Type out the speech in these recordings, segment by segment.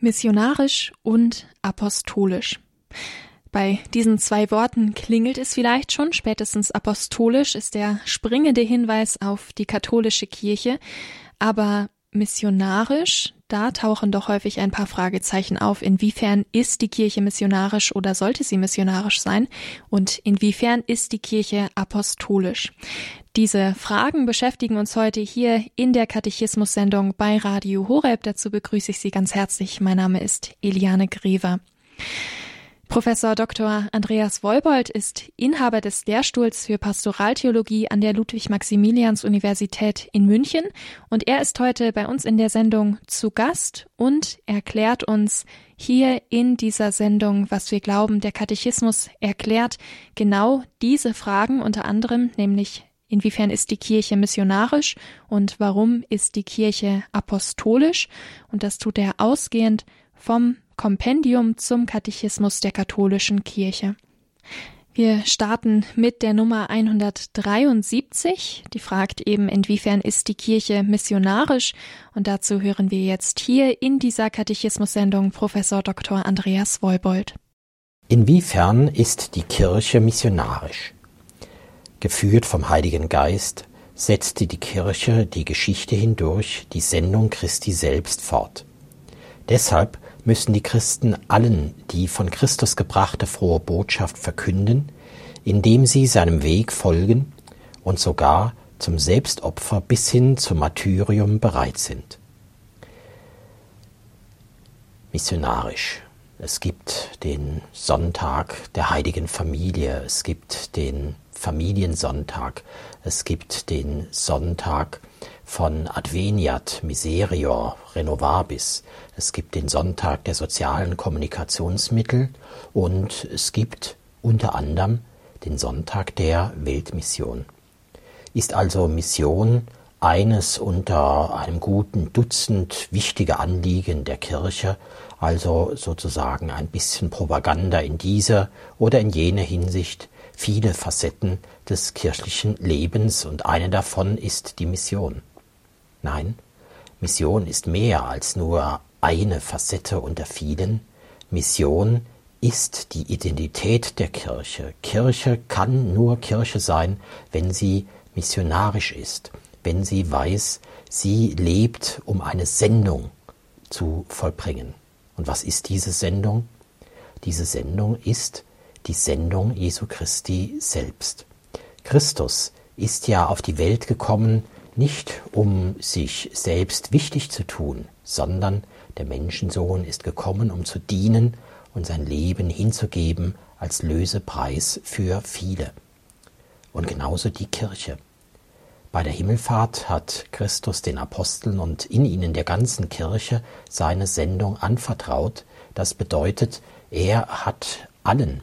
Missionarisch und apostolisch. Bei diesen zwei Worten klingelt es vielleicht schon, spätestens apostolisch ist der springende Hinweis auf die katholische Kirche, aber missionarisch, da tauchen doch häufig ein paar Fragezeichen auf. Inwiefern ist die Kirche missionarisch oder sollte sie missionarisch sein? Und inwiefern ist die Kirche apostolisch? Diese Fragen beschäftigen uns heute hier in der Katechismus-Sendung bei Radio Horeb. Dazu begrüße ich Sie ganz herzlich. Mein Name ist Eliane Grever. Professor Dr. Andreas Wolbold ist Inhaber des Lehrstuhls für Pastoraltheologie an der Ludwig-Maximilians-Universität in München und er ist heute bei uns in der Sendung zu Gast und erklärt uns hier in dieser Sendung, was wir glauben, der Katechismus erklärt genau diese Fragen unter anderem, nämlich Inwiefern ist die Kirche missionarisch und warum ist die Kirche apostolisch? Und das tut er ausgehend vom Kompendium zum Katechismus der katholischen Kirche. Wir starten mit der Nummer 173. Die fragt eben, inwiefern ist die Kirche missionarisch? Und dazu hören wir jetzt hier in dieser Katechismus-Sendung Professor Dr. Andreas Wolbold. Inwiefern ist die Kirche missionarisch? Geführt vom Heiligen Geist setzte die Kirche die Geschichte hindurch die Sendung Christi selbst fort. Deshalb müssen die Christen allen die von Christus gebrachte frohe Botschaft verkünden, indem sie seinem Weg folgen und sogar zum Selbstopfer bis hin zum Martyrium bereit sind. Missionarisch es gibt den Sonntag der heiligen Familie, es gibt den Familiensonntag, es gibt den Sonntag von Adveniat, Miserior, Renovabis, es gibt den Sonntag der sozialen Kommunikationsmittel. Und es gibt unter anderem den Sonntag der Weltmission. Ist also Mission eines unter einem guten Dutzend wichtige Anliegen der Kirche, also sozusagen ein bisschen Propaganda in dieser oder in jener Hinsicht, viele Facetten des kirchlichen Lebens und eine davon ist die Mission. Nein, Mission ist mehr als nur eine Facette unter vielen. Mission ist die Identität der Kirche. Kirche kann nur Kirche sein, wenn sie missionarisch ist, wenn sie weiß, sie lebt, um eine Sendung zu vollbringen. Und was ist diese Sendung? Diese Sendung ist die Sendung Jesu Christi selbst. Christus ist ja auf die Welt gekommen, nicht um sich selbst wichtig zu tun, sondern der Menschensohn ist gekommen, um zu dienen und sein Leben hinzugeben als Lösepreis für viele. Und genauso die Kirche. Bei der Himmelfahrt hat Christus den Aposteln und in ihnen der ganzen Kirche seine Sendung anvertraut. Das bedeutet, er hat allen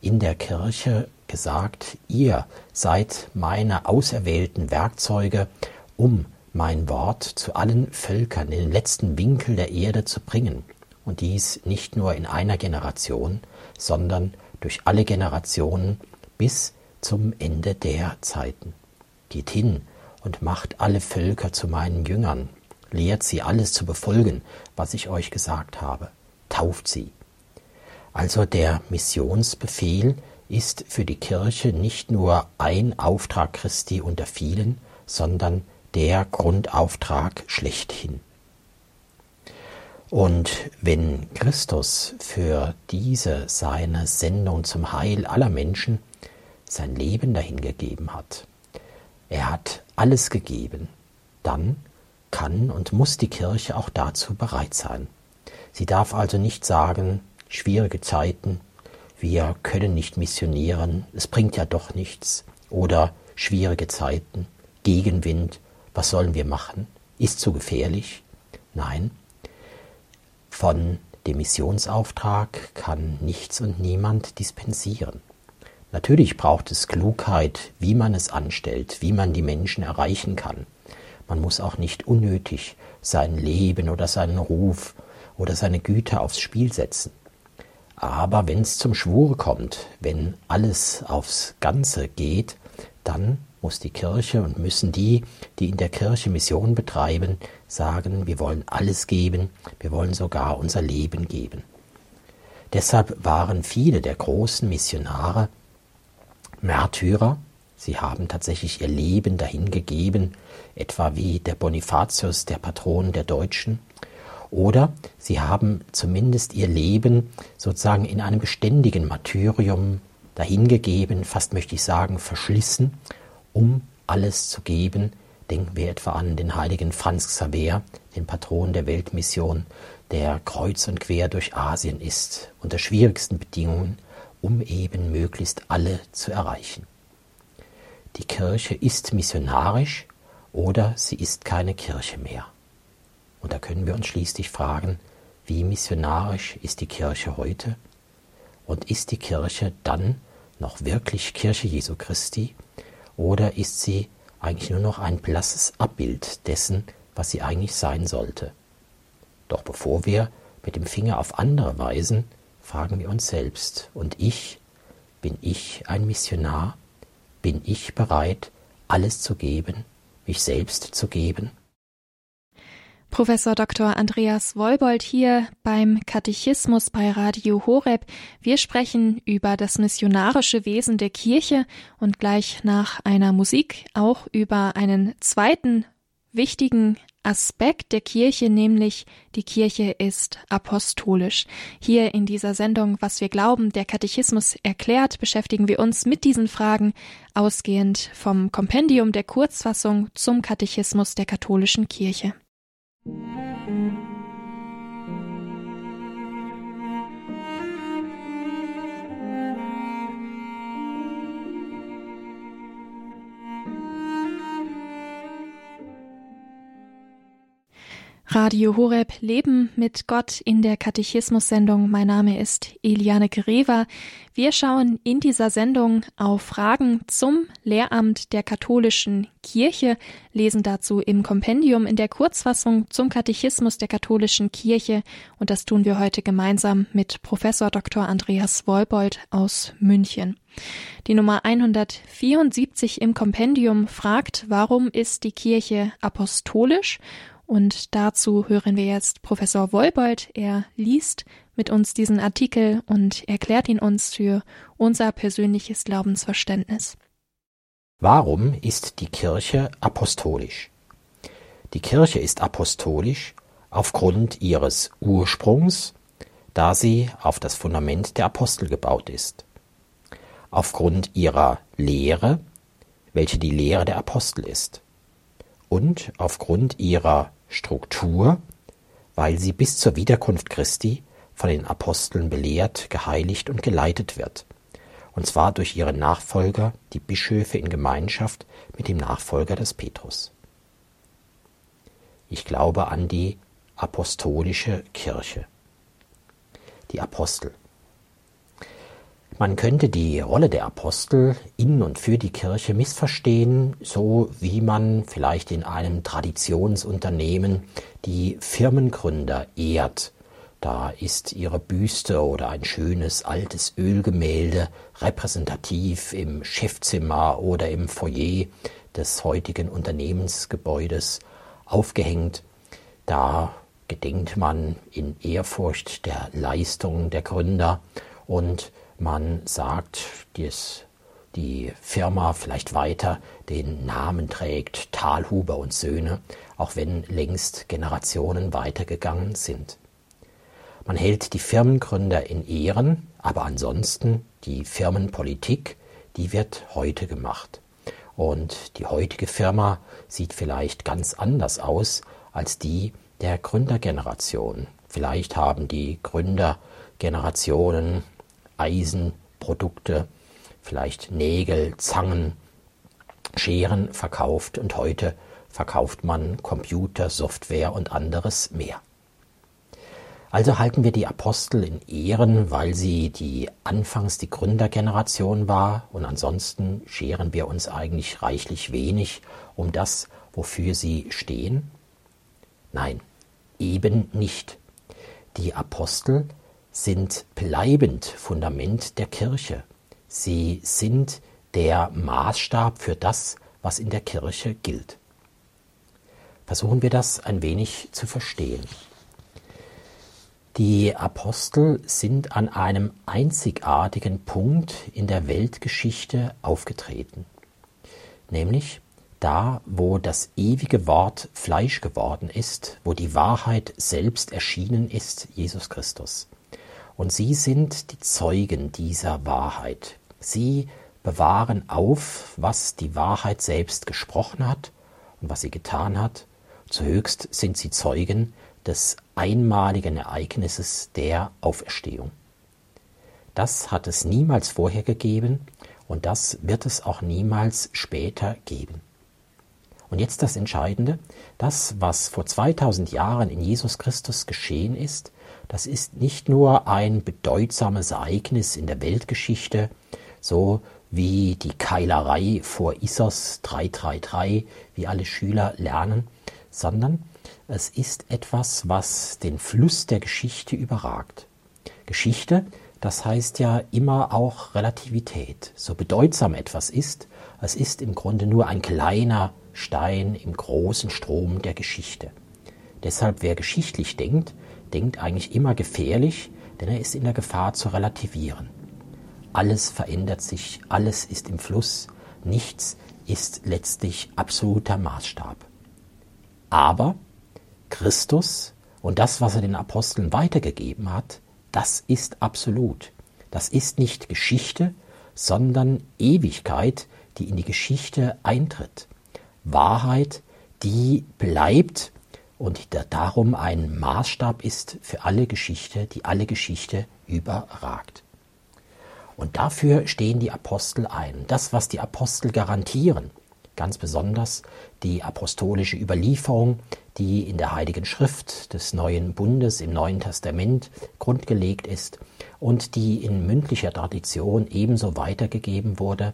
in der Kirche gesagt, ihr seid meine auserwählten Werkzeuge, um mein Wort zu allen Völkern in den letzten Winkel der Erde zu bringen. Und dies nicht nur in einer Generation, sondern durch alle Generationen bis zum Ende der Zeiten. Geht hin und macht alle Völker zu meinen Jüngern, lehrt sie alles zu befolgen, was ich euch gesagt habe, tauft sie. Also der Missionsbefehl ist für die Kirche nicht nur ein Auftrag Christi unter vielen, sondern der Grundauftrag schlechthin. Und wenn Christus für diese seine Sendung zum Heil aller Menschen sein Leben dahingegeben hat, er hat alles gegeben, dann kann und muss die Kirche auch dazu bereit sein. Sie darf also nicht sagen, schwierige Zeiten, wir können nicht missionieren, es bringt ja doch nichts, oder schwierige Zeiten, Gegenwind, was sollen wir machen? Ist zu gefährlich? Nein. Von dem Missionsauftrag kann nichts und niemand dispensieren. Natürlich braucht es Klugheit, wie man es anstellt, wie man die Menschen erreichen kann. Man muss auch nicht unnötig sein Leben oder seinen Ruf oder seine Güter aufs Spiel setzen. Aber wenn es zum Schwur kommt, wenn alles aufs Ganze geht, dann muss die Kirche und müssen die, die in der Kirche Mission betreiben, sagen, wir wollen alles geben, wir wollen sogar unser Leben geben. Deshalb waren viele der großen Missionare Märtyrer, sie haben tatsächlich ihr Leben dahingegeben, etwa wie der Bonifatius, der Patron der Deutschen, oder sie haben zumindest ihr Leben sozusagen in einem beständigen Martyrium dahingegeben, fast möchte ich sagen verschlissen, um alles zu geben. Denken wir etwa an den heiligen Franz Xaver, den Patron der Weltmission, der kreuz und quer durch Asien ist, unter schwierigsten Bedingungen, um eben möglichst alle zu erreichen. Die Kirche ist missionarisch oder sie ist keine Kirche mehr. Und da können wir uns schließlich fragen, wie missionarisch ist die Kirche heute? Und ist die Kirche dann noch wirklich Kirche Jesu Christi? Oder ist sie eigentlich nur noch ein blasses Abbild dessen, was sie eigentlich sein sollte? Doch bevor wir mit dem Finger auf andere weisen, fragen wir uns selbst, und ich, bin ich ein Missionar? Bin ich bereit, alles zu geben, mich selbst zu geben? Professor Dr. Andreas Wolbold hier beim Katechismus bei Radio Horeb. Wir sprechen über das missionarische Wesen der Kirche und gleich nach einer Musik auch über einen zweiten wichtigen Aspekt der Kirche, nämlich die Kirche ist apostolisch. Hier in dieser Sendung, was wir glauben, der Katechismus erklärt, beschäftigen wir uns mit diesen Fragen, ausgehend vom Kompendium der Kurzfassung zum Katechismus der katholischen Kirche. Radio Horeb Leben mit Gott in der Katechismus-Sendung. Mein Name ist Eliane Greva. Wir schauen in dieser Sendung auf Fragen zum Lehramt der katholischen Kirche, lesen dazu im Kompendium in der Kurzfassung zum Katechismus der katholischen Kirche und das tun wir heute gemeinsam mit Professor Dr. Andreas Wolbold aus München. Die Nummer 174 im Kompendium fragt, warum ist die Kirche apostolisch und dazu hören wir jetzt Professor Wolbold. Er liest mit uns diesen Artikel und erklärt ihn uns für unser persönliches Glaubensverständnis. Warum ist die Kirche apostolisch? Die Kirche ist apostolisch aufgrund ihres Ursprungs, da sie auf das Fundament der Apostel gebaut ist. Aufgrund ihrer Lehre, welche die Lehre der Apostel ist. Und aufgrund ihrer Struktur, weil sie bis zur Wiederkunft Christi von den Aposteln belehrt, geheiligt und geleitet wird, und zwar durch ihre Nachfolger, die Bischöfe in Gemeinschaft mit dem Nachfolger des Petrus. Ich glaube an die apostolische Kirche. Die Apostel. Man könnte die Rolle der Apostel in und für die Kirche missverstehen, so wie man vielleicht in einem Traditionsunternehmen die Firmengründer ehrt. Da ist ihre Büste oder ein schönes altes Ölgemälde repräsentativ im Chefzimmer oder im Foyer des heutigen Unternehmensgebäudes aufgehängt. Da gedenkt man in Ehrfurcht der Leistung der Gründer und man sagt, dass die Firma vielleicht weiter den Namen trägt, Talhuber und Söhne, auch wenn längst Generationen weitergegangen sind. Man hält die Firmengründer in Ehren, aber ansonsten die Firmenpolitik, die wird heute gemacht. Und die heutige Firma sieht vielleicht ganz anders aus als die der Gründergeneration. Vielleicht haben die Gründergenerationen Eisenprodukte, vielleicht Nägel, Zangen, Scheren verkauft und heute verkauft man Computer, Software und anderes mehr. Also halten wir die Apostel in Ehren, weil sie die anfangs die Gründergeneration war und ansonsten scheren wir uns eigentlich reichlich wenig um das, wofür sie stehen? Nein, eben nicht. Die Apostel sind bleibend Fundament der Kirche. Sie sind der Maßstab für das, was in der Kirche gilt. Versuchen wir das ein wenig zu verstehen. Die Apostel sind an einem einzigartigen Punkt in der Weltgeschichte aufgetreten, nämlich da, wo das ewige Wort Fleisch geworden ist, wo die Wahrheit selbst erschienen ist, Jesus Christus. Und sie sind die Zeugen dieser Wahrheit. Sie bewahren auf, was die Wahrheit selbst gesprochen hat und was sie getan hat. Zuhöchst sind sie Zeugen des einmaligen Ereignisses der Auferstehung. Das hat es niemals vorher gegeben und das wird es auch niemals später geben. Und jetzt das Entscheidende, das, was vor 2000 Jahren in Jesus Christus geschehen ist, das ist nicht nur ein bedeutsames Ereignis in der Weltgeschichte, so wie die Keilerei vor Issos 333, wie alle Schüler lernen, sondern es ist etwas, was den Fluss der Geschichte überragt. Geschichte, das heißt ja immer auch Relativität. So bedeutsam etwas ist, es ist im Grunde nur ein kleiner Stein im großen Strom der Geschichte. Deshalb, wer geschichtlich denkt, denkt eigentlich immer gefährlich, denn er ist in der Gefahr zu relativieren. Alles verändert sich, alles ist im Fluss, nichts ist letztlich absoluter Maßstab. Aber Christus und das, was er den Aposteln weitergegeben hat, das ist absolut. Das ist nicht Geschichte, sondern Ewigkeit, die in die Geschichte eintritt. Wahrheit, die bleibt und darum ein Maßstab ist für alle Geschichte, die alle Geschichte überragt. Und dafür stehen die Apostel ein. Das, was die Apostel garantieren, ganz besonders die apostolische Überlieferung, die in der Heiligen Schrift des Neuen Bundes im Neuen Testament grundgelegt ist und die in mündlicher Tradition ebenso weitergegeben wurde,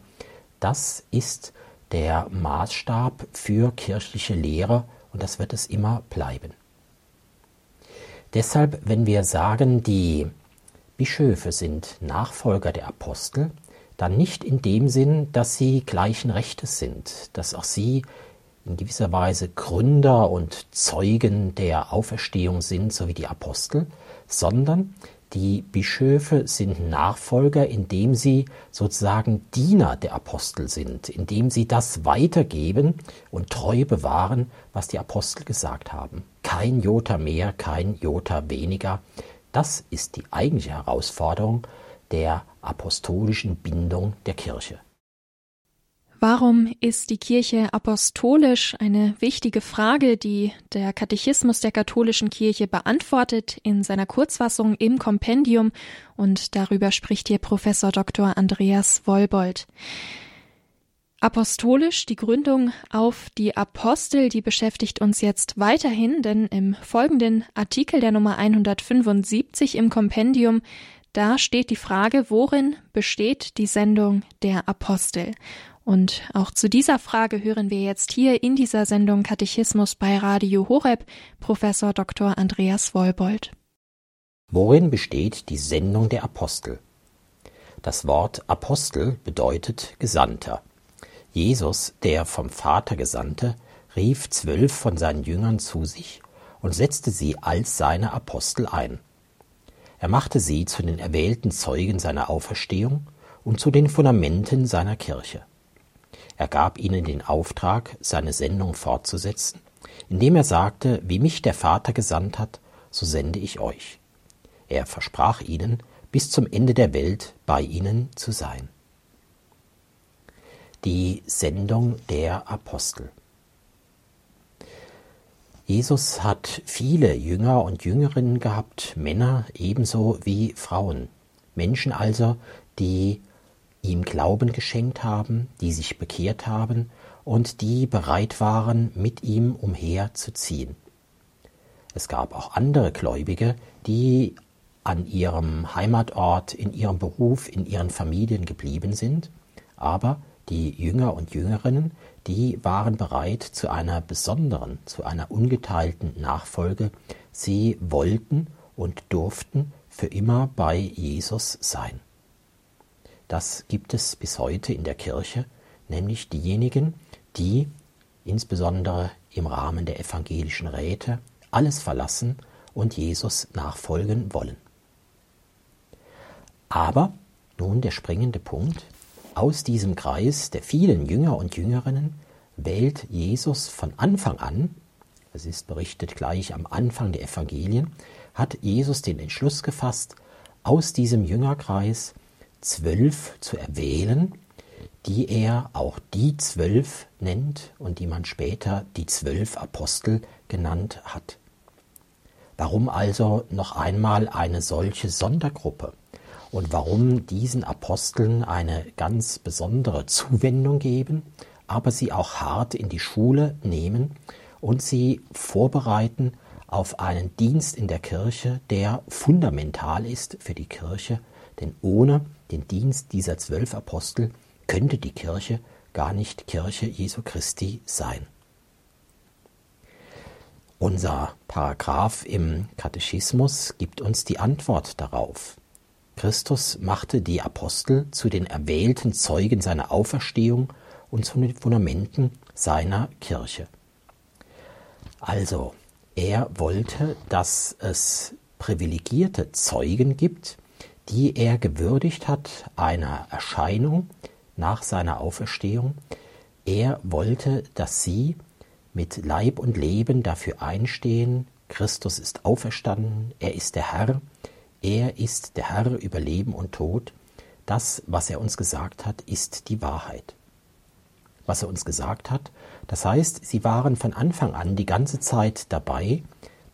das ist der Maßstab für kirchliche Lehre und das wird es immer bleiben. Deshalb, wenn wir sagen, die Bischöfe sind Nachfolger der Apostel, dann nicht in dem Sinn, dass sie gleichen Rechtes sind, dass auch sie in gewisser Weise Gründer und Zeugen der Auferstehung sind, so wie die Apostel, sondern die Bischöfe sind Nachfolger, indem sie sozusagen Diener der Apostel sind, indem sie das weitergeben und treu bewahren, was die Apostel gesagt haben. Kein Jota mehr, kein Jota weniger. Das ist die eigentliche Herausforderung der apostolischen Bindung der Kirche. Warum ist die Kirche apostolisch? Eine wichtige Frage, die der Katechismus der katholischen Kirche beantwortet in seiner Kurzfassung im Kompendium und darüber spricht hier Professor Dr. Andreas Wollbold. Apostolisch, die Gründung auf die Apostel, die beschäftigt uns jetzt weiterhin, denn im folgenden Artikel der Nummer 175 im Kompendium da steht die Frage, worin besteht die Sendung der Apostel? Und auch zu dieser Frage hören wir jetzt hier in dieser Sendung Katechismus bei Radio Horeb Professor Dr. Andreas Wollbold. Worin besteht die Sendung der Apostel? Das Wort Apostel bedeutet Gesandter. Jesus, der vom Vater Gesandte, rief zwölf von seinen Jüngern zu sich und setzte sie als seine Apostel ein. Er machte sie zu den erwählten Zeugen seiner Auferstehung und zu den Fundamenten seiner Kirche. Er gab ihnen den Auftrag, seine Sendung fortzusetzen, indem er sagte, wie mich der Vater gesandt hat, so sende ich euch. Er versprach ihnen, bis zum Ende der Welt bei ihnen zu sein. Die Sendung der Apostel. Jesus hat viele Jünger und Jüngerinnen gehabt, Männer ebenso wie Frauen. Menschen also, die ihm Glauben geschenkt haben, die sich bekehrt haben und die bereit waren, mit ihm umherzuziehen. Es gab auch andere Gläubige, die an ihrem Heimatort, in ihrem Beruf, in ihren Familien geblieben sind, aber die Jünger und Jüngerinnen, die waren bereit zu einer besonderen, zu einer ungeteilten Nachfolge. Sie wollten und durften für immer bei Jesus sein. Das gibt es bis heute in der Kirche, nämlich diejenigen, die insbesondere im Rahmen der evangelischen Räte alles verlassen und Jesus nachfolgen wollen. Aber nun der springende Punkt. Aus diesem Kreis der vielen Jünger und Jüngerinnen wählt Jesus von Anfang an, es ist berichtet gleich am Anfang der Evangelien, hat Jesus den Entschluss gefasst, aus diesem Jüngerkreis zwölf zu erwählen, die er auch die zwölf nennt und die man später die zwölf Apostel genannt hat. Warum also noch einmal eine solche Sondergruppe? Und warum diesen Aposteln eine ganz besondere Zuwendung geben, aber sie auch hart in die Schule nehmen und sie vorbereiten auf einen Dienst in der Kirche, der fundamental ist für die Kirche, denn ohne den Dienst dieser zwölf Apostel könnte die Kirche gar nicht Kirche Jesu Christi sein. Unser Paragraph im Katechismus gibt uns die Antwort darauf. Christus machte die Apostel zu den erwählten Zeugen seiner Auferstehung und zu den Fundamenten seiner Kirche. Also, er wollte, dass es privilegierte Zeugen gibt, die er gewürdigt hat einer Erscheinung nach seiner Auferstehung. Er wollte, dass sie mit Leib und Leben dafür einstehen, Christus ist auferstanden, er ist der Herr, er ist der Herr über Leben und Tod. Das, was er uns gesagt hat, ist die Wahrheit. Was er uns gesagt hat, das heißt, sie waren von Anfang an die ganze Zeit dabei.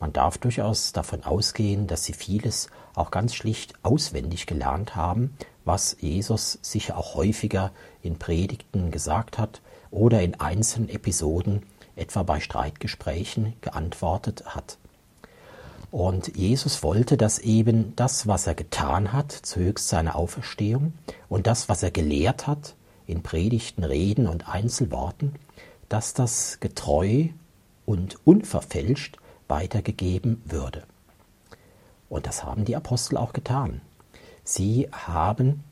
Man darf durchaus davon ausgehen, dass sie vieles auch ganz schlicht auswendig gelernt haben, was Jesus sicher auch häufiger in Predigten gesagt hat oder in einzelnen Episoden, etwa bei Streitgesprächen, geantwortet hat. Und Jesus wollte, dass eben das, was er getan hat, zuhöchst seiner Auferstehung, und das, was er gelehrt hat, in Predigten, Reden und Einzelworten, dass das getreu und unverfälscht weitergegeben würde. Und das haben die Apostel auch getan. Sie haben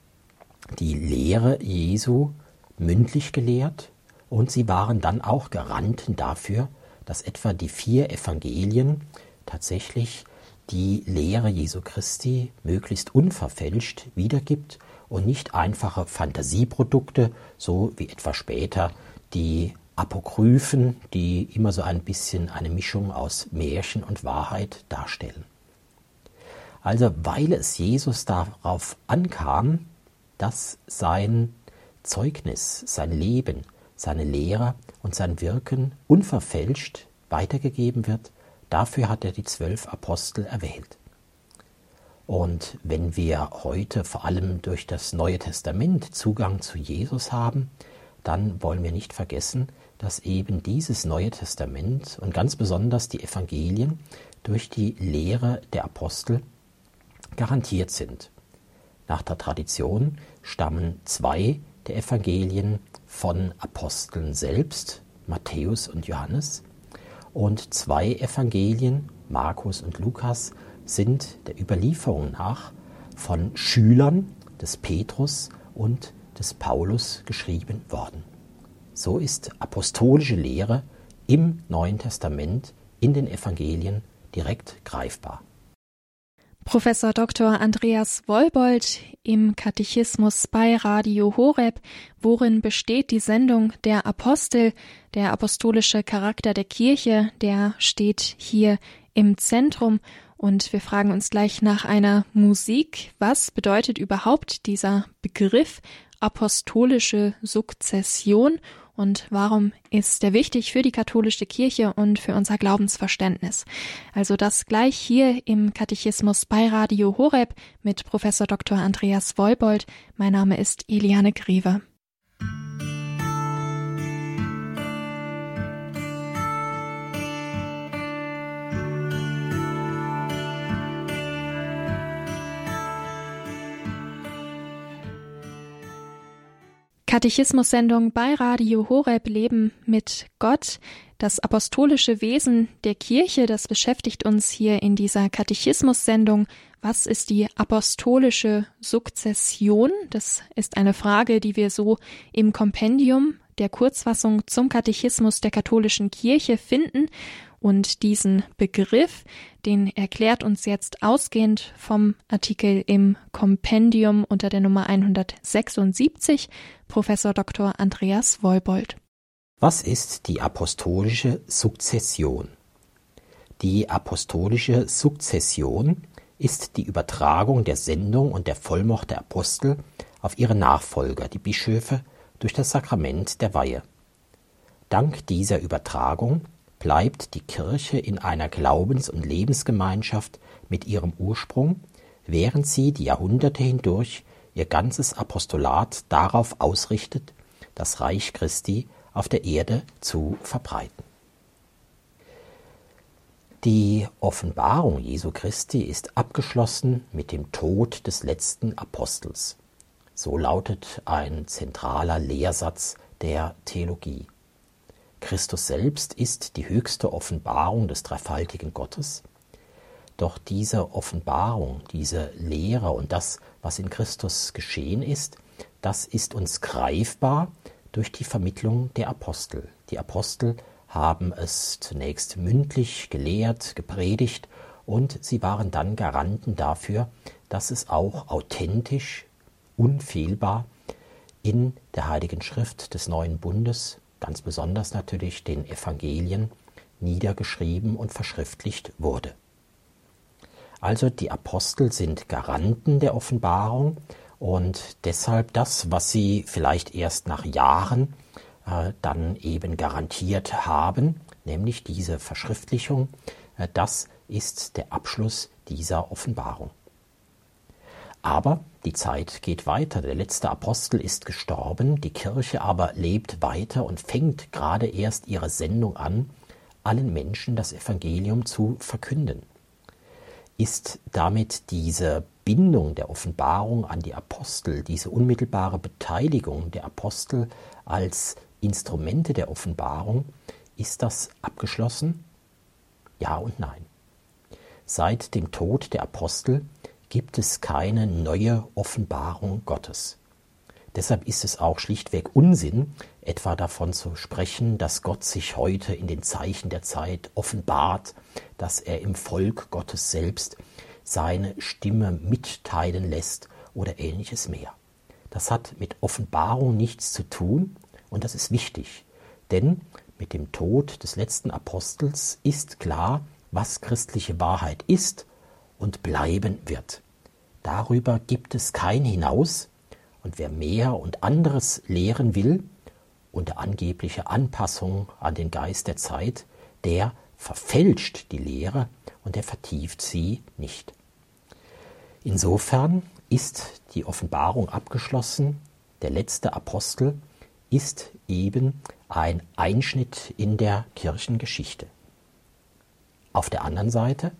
die Lehre Jesu mündlich gelehrt und sie waren dann auch Garanten dafür, dass etwa die vier Evangelien tatsächlich die Lehre Jesu Christi möglichst unverfälscht wiedergibt und nicht einfache Fantasieprodukte, so wie etwa später die Apokryphen, die immer so ein bisschen eine Mischung aus Märchen und Wahrheit darstellen. Also weil es Jesus darauf ankam, dass sein Zeugnis, sein Leben, seine Lehre und sein Wirken unverfälscht weitergegeben wird, dafür hat er die zwölf Apostel erwählt. Und wenn wir heute vor allem durch das Neue Testament Zugang zu Jesus haben, dann wollen wir nicht vergessen, dass eben dieses Neue Testament und ganz besonders die Evangelien durch die Lehre der Apostel garantiert sind. Nach der Tradition stammen zwei der Evangelien von Aposteln selbst, Matthäus und Johannes, und zwei Evangelien, Markus und Lukas, sind der Überlieferung nach von Schülern des Petrus und des Paulus geschrieben worden. So ist apostolische Lehre im Neuen Testament in den Evangelien direkt greifbar. Professor Dr. Andreas Wolbold im Katechismus bei Radio Horeb. Worin besteht die Sendung der Apostel? Der apostolische Charakter der Kirche, der steht hier im Zentrum. Und wir fragen uns gleich nach einer Musik. Was bedeutet überhaupt dieser Begriff apostolische Sukzession? Und warum ist er wichtig für die katholische Kirche und für unser Glaubensverständnis. Also das gleich hier im Katechismus bei Radio Horeb mit Professor Dr. Andreas Wolbold. Mein Name ist Eliane Greve. Katechismus-Sendung bei Radio Horeb Leben mit Gott. Das apostolische Wesen der Kirche, das beschäftigt uns hier in dieser Katechismus-Sendung. Was ist die apostolische Sukzession? Das ist eine Frage, die wir so im Kompendium der Kurzfassung zum Katechismus der katholischen Kirche finden. Und diesen Begriff, den erklärt uns jetzt ausgehend vom Artikel im Kompendium unter der Nummer 176 Professor Dr. Andreas Wolbold. Was ist die apostolische Sukzession? Die apostolische Sukzession ist die Übertragung der Sendung und der Vollmacht der Apostel auf ihre Nachfolger, die Bischöfe, durch das Sakrament der Weihe. Dank dieser Übertragung bleibt die Kirche in einer Glaubens- und Lebensgemeinschaft mit ihrem Ursprung, während sie die Jahrhunderte hindurch ihr ganzes Apostolat darauf ausrichtet, das Reich Christi auf der Erde zu verbreiten. Die Offenbarung Jesu Christi ist abgeschlossen mit dem Tod des letzten Apostels. So lautet ein zentraler Lehrsatz der Theologie. Christus selbst ist die höchste Offenbarung des dreifaltigen Gottes. Doch diese Offenbarung, diese Lehre und das, was in Christus geschehen ist, das ist uns greifbar durch die Vermittlung der Apostel. Die Apostel haben es zunächst mündlich gelehrt, gepredigt und sie waren dann Garanten dafür, dass es auch authentisch, unfehlbar in der Heiligen Schrift des neuen Bundes, ganz besonders natürlich den Evangelien, niedergeschrieben und verschriftlicht wurde. Also die Apostel sind Garanten der Offenbarung und deshalb das, was sie vielleicht erst nach Jahren äh, dann eben garantiert haben, nämlich diese Verschriftlichung, äh, das ist der Abschluss dieser Offenbarung. Aber die Zeit geht weiter, der letzte Apostel ist gestorben, die Kirche aber lebt weiter und fängt gerade erst ihre Sendung an, allen Menschen das Evangelium zu verkünden. Ist damit diese Bindung der Offenbarung an die Apostel, diese unmittelbare Beteiligung der Apostel als Instrumente der Offenbarung, ist das abgeschlossen? Ja und nein. Seit dem Tod der Apostel gibt es keine neue Offenbarung Gottes. Deshalb ist es auch schlichtweg Unsinn, etwa davon zu sprechen, dass Gott sich heute in den Zeichen der Zeit offenbart, dass er im Volk Gottes selbst seine Stimme mitteilen lässt oder ähnliches mehr. Das hat mit Offenbarung nichts zu tun, und das ist wichtig, denn mit dem Tod des letzten Apostels ist klar, was christliche Wahrheit ist und bleiben wird. Darüber gibt es kein Hinaus, und wer mehr und anderes lehren will, unter angeblicher Anpassung an den Geist der Zeit, der verfälscht die Lehre und er vertieft sie nicht. Insofern ist die Offenbarung abgeschlossen, der letzte Apostel ist eben ein Einschnitt in der Kirchengeschichte. Auf der anderen Seite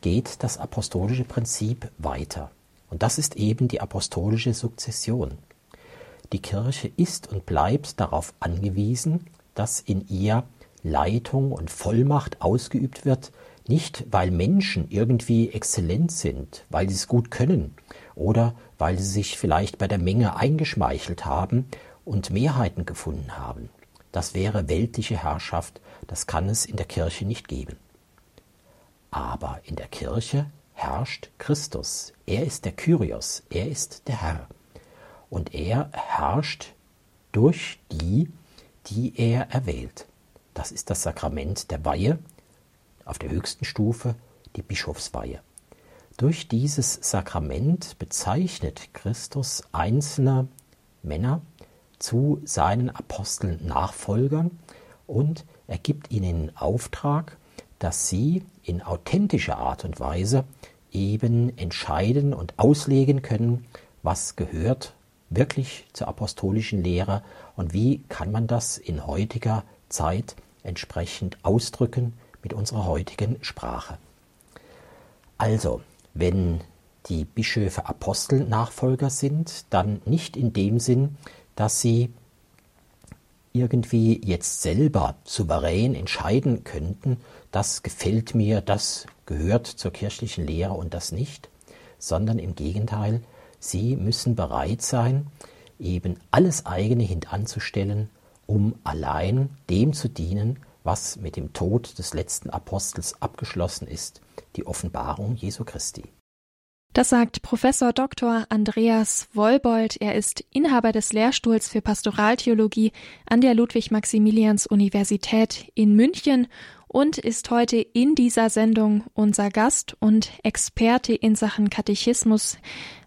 geht das apostolische Prinzip weiter. Und das ist eben die apostolische Sukzession. Die Kirche ist und bleibt darauf angewiesen, dass in ihr Leitung und Vollmacht ausgeübt wird, nicht weil Menschen irgendwie exzellent sind, weil sie es gut können oder weil sie sich vielleicht bei der Menge eingeschmeichelt haben und Mehrheiten gefunden haben. Das wäre weltliche Herrschaft, das kann es in der Kirche nicht geben. Aber in der Kirche herrscht Christus. Er ist der Kyrios, er ist der Herr. Und er herrscht durch die, die er erwählt. Das ist das Sakrament der Weihe, auf der höchsten Stufe die Bischofsweihe. Durch dieses Sakrament bezeichnet Christus einzelne Männer zu seinen Aposteln Nachfolgern und er gibt ihnen Auftrag, dass sie in authentischer Art und Weise eben entscheiden und auslegen können, was gehört wirklich zur apostolischen Lehre und wie kann man das in heutiger Zeit entsprechend ausdrücken mit unserer heutigen Sprache. Also, wenn die Bischöfe Apostelnachfolger sind, dann nicht in dem Sinn, dass sie irgendwie jetzt selber souverän entscheiden könnten, das gefällt mir, das gehört zur kirchlichen Lehre und das nicht, sondern im Gegenteil, sie müssen bereit sein, eben alles eigene hintanzustellen um allein dem zu dienen, was mit dem Tod des letzten Apostels abgeschlossen ist, die Offenbarung Jesu Christi. Das sagt Professor Dr. Andreas Wollbold. Er ist Inhaber des Lehrstuhls für Pastoraltheologie an der Ludwig-Maximilians-Universität in München und ist heute in dieser Sendung unser Gast und Experte in Sachen Katechismus.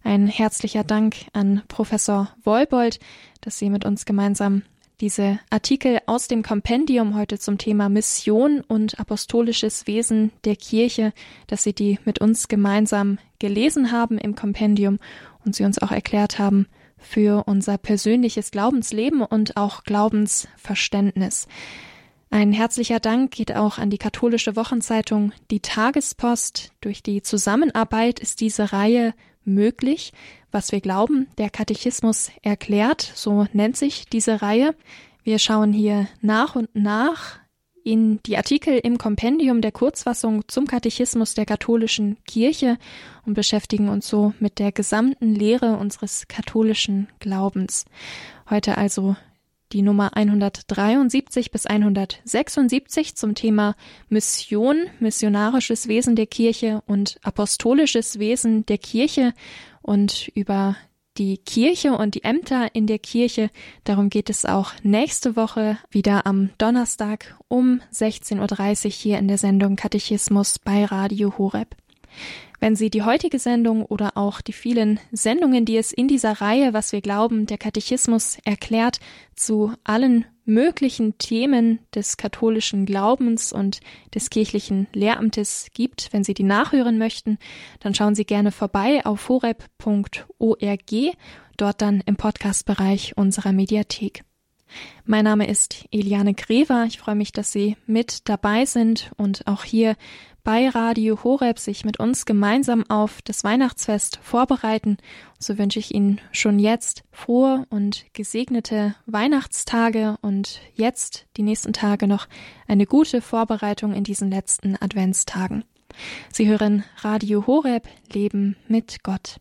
Ein herzlicher Dank an Professor Wollbold, dass Sie mit uns gemeinsam diese Artikel aus dem Kompendium heute zum Thema Mission und apostolisches Wesen der Kirche, dass Sie die mit uns gemeinsam gelesen haben im Kompendium und Sie uns auch erklärt haben für unser persönliches Glaubensleben und auch Glaubensverständnis. Ein herzlicher Dank geht auch an die katholische Wochenzeitung Die Tagespost. Durch die Zusammenarbeit ist diese Reihe möglich was wir glauben, der Katechismus erklärt, so nennt sich diese Reihe. Wir schauen hier nach und nach in die Artikel im Kompendium der Kurzfassung zum Katechismus der katholischen Kirche und beschäftigen uns so mit der gesamten Lehre unseres katholischen Glaubens. Heute also die Nummer 173 bis 176 zum Thema Mission, missionarisches Wesen der Kirche und apostolisches Wesen der Kirche und über die Kirche und die Ämter in der Kirche. Darum geht es auch nächste Woche wieder am Donnerstag um 16.30 Uhr hier in der Sendung Katechismus bei Radio Horeb. Wenn Sie die heutige Sendung oder auch die vielen Sendungen, die es in dieser Reihe, was wir glauben, der Katechismus erklärt, zu allen möglichen Themen des katholischen Glaubens und des kirchlichen Lehramtes gibt, wenn Sie die nachhören möchten, dann schauen Sie gerne vorbei auf horeb.org, dort dann im Podcastbereich unserer Mediathek. Mein Name ist Eliane Grever. Ich freue mich, dass Sie mit dabei sind und auch hier bei Radio Horeb sich mit uns gemeinsam auf das Weihnachtsfest vorbereiten. So wünsche ich Ihnen schon jetzt frohe und gesegnete Weihnachtstage und jetzt die nächsten Tage noch eine gute Vorbereitung in diesen letzten Adventstagen. Sie hören Radio Horeb Leben mit Gott.